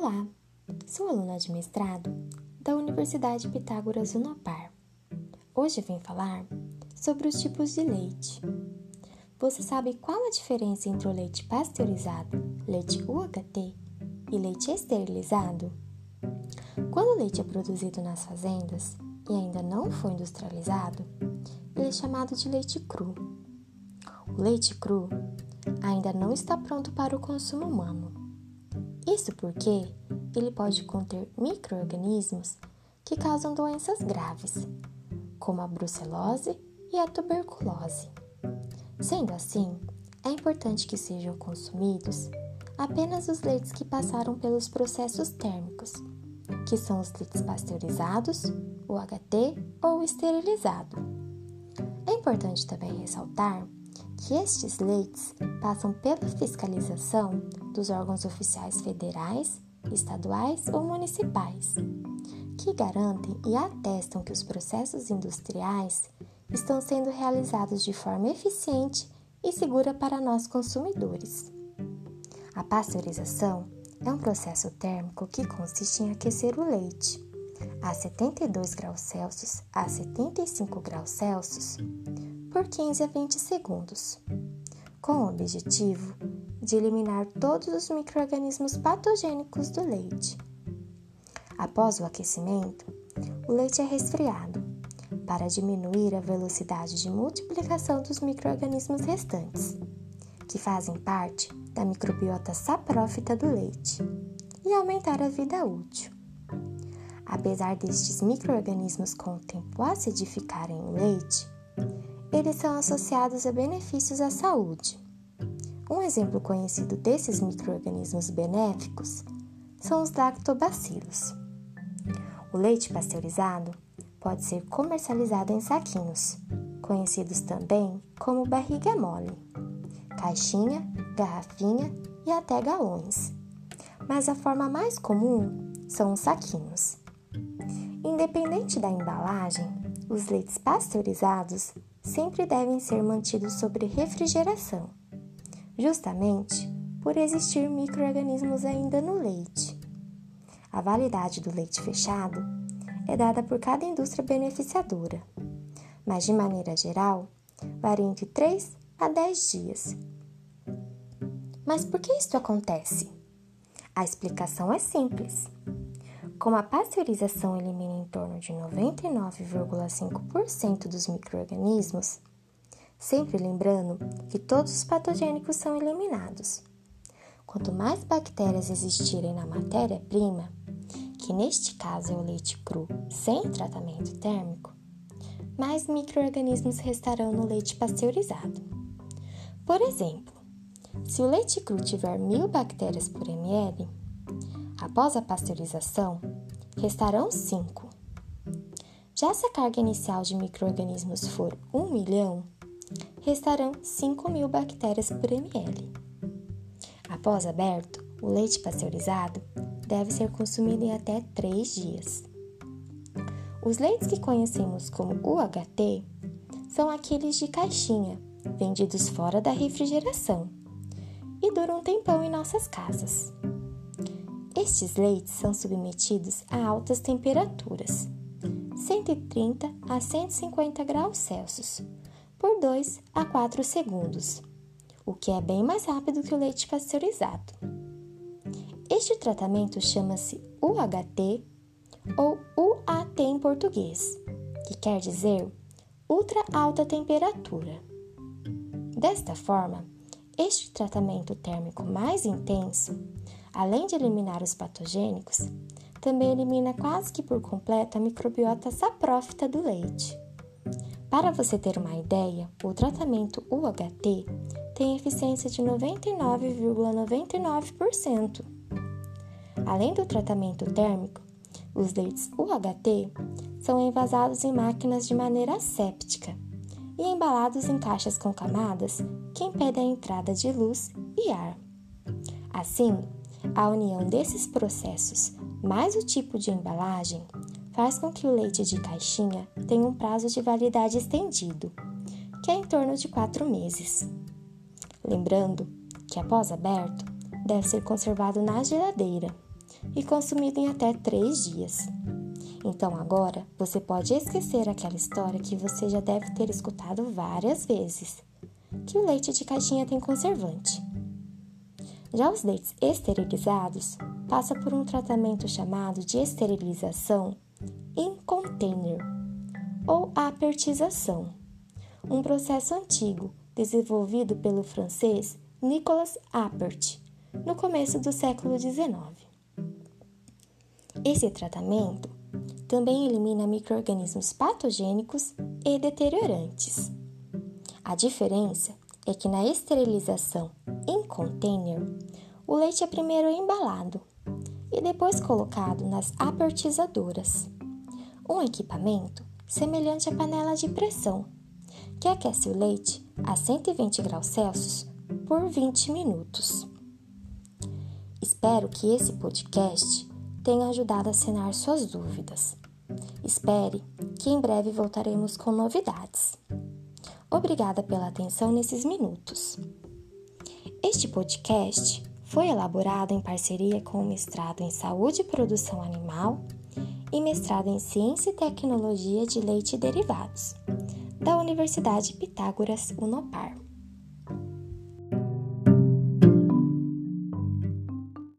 Olá, sou aluna de mestrado da Universidade Pitágoras Unopar. Hoje vim falar sobre os tipos de leite. Você sabe qual a diferença entre o leite pasteurizado, leite UHT e leite esterilizado? Quando o leite é produzido nas fazendas e ainda não foi industrializado, ele é chamado de leite cru. O leite cru ainda não está pronto para o consumo humano. Isso porque ele pode conter microorganismos que causam doenças graves, como a brucelose e a tuberculose. Sendo assim, é importante que sejam consumidos apenas os leites que passaram pelos processos térmicos, que são os leites pasteurizados, o HT ou esterilizado. É importante também ressaltar que estes leites passam pela fiscalização dos órgãos oficiais federais, estaduais ou municipais, que garantem e atestam que os processos industriais estão sendo realizados de forma eficiente e segura para nós consumidores. A pasteurização é um processo térmico que consiste em aquecer o leite a 72 graus Celsius a 75 graus Celsius por 15 a 20 segundos, com o objetivo de eliminar todos os microrganismos patogênicos do leite. Após o aquecimento, o leite é resfriado para diminuir a velocidade de multiplicação dos microrganismos restantes, que fazem parte da microbiota saprófita do leite, e aumentar a vida útil. Apesar destes microrganismos com o tempo acidificarem o leite, eles são associados a benefícios à saúde. Um exemplo conhecido desses microrganismos benéficos são os lactobacilos. O leite pasteurizado pode ser comercializado em saquinhos, conhecidos também como barriga mole, caixinha, garrafinha e até galões. Mas a forma mais comum são os saquinhos. Independente da embalagem, os leites pasteurizados sempre devem ser mantidos sob refrigeração, justamente por existir microorganismos ainda no leite. A validade do leite fechado é dada por cada indústria beneficiadora, mas de maneira geral varia entre 3 a 10 dias. Mas por que isso acontece? A explicação é simples. Como a pasteurização elimina em torno de 99,5% dos microrganismos, sempre lembrando que todos os patogênicos são eliminados. Quanto mais bactérias existirem na matéria-prima, que neste caso é o leite cru sem tratamento térmico, mais microrganismos restarão no leite pasteurizado. Por exemplo, se o leite cru tiver mil bactérias por ml, Após a pasteurização, restarão 5. Já se a carga inicial de microrganismos for 1 milhão, restarão 5 mil bactérias por ml. Após aberto, o leite pasteurizado deve ser consumido em até 3 dias. Os leites que conhecemos como UHT são aqueles de caixinha, vendidos fora da refrigeração, e duram um tempão em nossas casas. Estes leites são submetidos a altas temperaturas, 130 a 150 graus Celsius, por 2 a 4 segundos, o que é bem mais rápido que o leite pasteurizado. Este tratamento chama-se UHT ou UAT em português, que quer dizer ultra alta temperatura. Desta forma, este tratamento térmico mais intenso além de eliminar os patogênicos, também elimina quase que por completo a microbiota saprófita do leite. Para você ter uma ideia, o tratamento UHT tem eficiência de 99,99%. ,99%. Além do tratamento térmico, os leites UHT são envasados em máquinas de maneira asséptica e embalados em caixas com camadas que impedem a entrada de luz e ar. Assim, a união desses processos mais o tipo de embalagem faz com que o leite de caixinha tenha um prazo de validade estendido, que é em torno de 4 meses. Lembrando que após aberto, deve ser conservado na geladeira, e consumido em até 3 dias. Então agora você pode esquecer aquela história que você já deve ter escutado várias vezes, que o leite de caixinha tem conservante. Já os leites esterilizados passam por um tratamento chamado de esterilização in container ou apertização, um processo antigo desenvolvido pelo francês Nicolas Appert no começo do século XIX. Esse tratamento também elimina microrganismos patogênicos e deteriorantes. A diferença é que na esterilização em container, o leite é primeiro embalado e depois colocado nas apertizadoras, um equipamento semelhante à panela de pressão, que aquece o leite a 120 graus Celsius por 20 minutos. Espero que esse podcast tenha ajudado a sanar suas dúvidas. Espere que em breve voltaremos com novidades. Obrigada pela atenção nesses minutos. Este podcast foi elaborado em parceria com o mestrado em Saúde e Produção Animal e mestrado em Ciência e Tecnologia de Leite e Derivados, da Universidade Pitágoras Unopar.